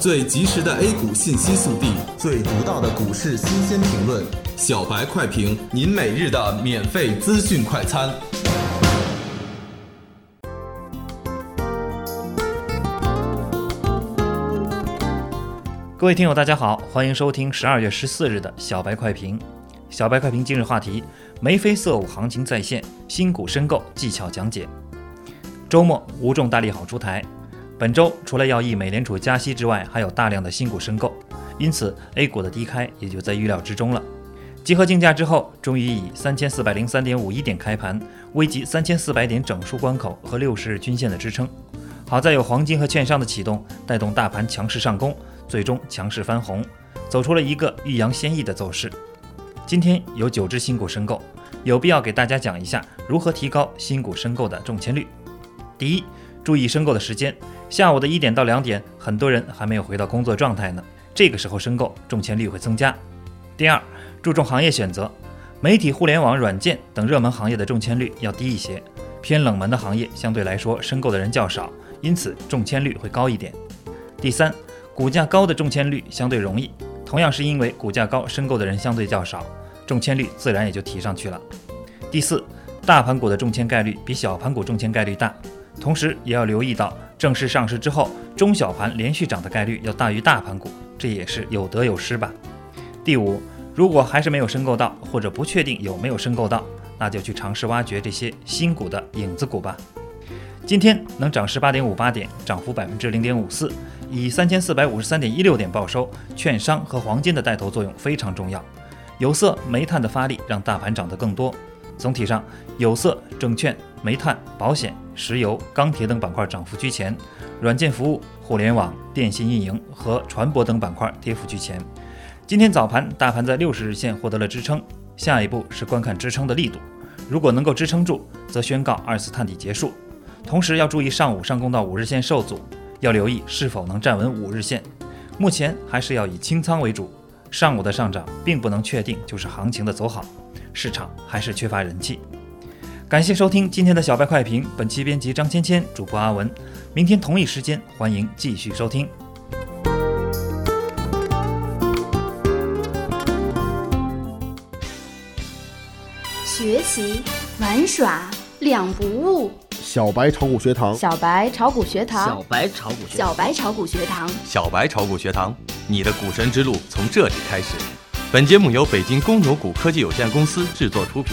最及时的 A 股信息速递，最独到的股市新鲜评论，小白快评，您每日的免费资讯快餐。各位听友，大家好，欢迎收听十二月十四日的小白快评。小白快评今日话题：眉飞色舞行情再现，新股申购技巧讲解。周末无重大利好出台。本周除了要议美联储加息之外，还有大量的新股申购，因此 A 股的低开也就在预料之中了。集合竞价之后，终于以三千四百零三点五一点开盘，危及三千四百点整数关口和六十日均线的支撑。好在有黄金和券商的启动，带动大盘强势上攻，最终强势翻红，走出了一个欲扬先抑的走势。今天有九只新股申购，有必要给大家讲一下如何提高新股申购的中签率。第一，注意申购的时间。下午的一点到两点，很多人还没有回到工作状态呢。这个时候申购中签率会增加。第二，注重行业选择，媒体、互联网、软件等热门行业的中签率要低一些，偏冷门的行业相对来说申购的人较少，因此中签率会高一点。第三，股价高的中签率相对容易，同样是因为股价高，申购的人相对较少，中签率自然也就提上去了。第四，大盘股的中签概率比小盘股中签概率大，同时也要留意到。正式上市之后，中小盘连续涨的概率要大于大盘股，这也是有得有失吧。第五，如果还是没有申购到，或者不确定有没有申购到，那就去尝试挖掘这些新股的影子股吧。今天能涨十八点五八点，涨幅百分之零点五四，以三千四百五十三点一六点报收，券商和黄金的带头作用非常重要，有色、煤炭的发力让大盘涨得更多。总体上，有色、证券、煤炭、保险。石油、钢铁等板块涨幅居前，软件服务、互联网、电信运营和船舶等板块跌幅居前。今天早盘大盘在六十日线获得了支撑，下一步是观看支撑的力度。如果能够支撑住，则宣告二次探底结束。同时要注意上午上攻到五日线受阻，要留意是否能站稳五日线。目前还是要以清仓为主，上午的上涨并不能确定就是行情的走好，市场还是缺乏人气。感谢收听今天的小白快评，本期编辑张芊芊，主播阿文。明天同一时间，欢迎继续收听。学习玩耍两不误。小白炒股学堂，小白炒股学堂，小白炒股，小白炒股学堂，小白炒股学堂，你的股神之路从这里开始。本节目由北京公牛股科技有限公司制作出品。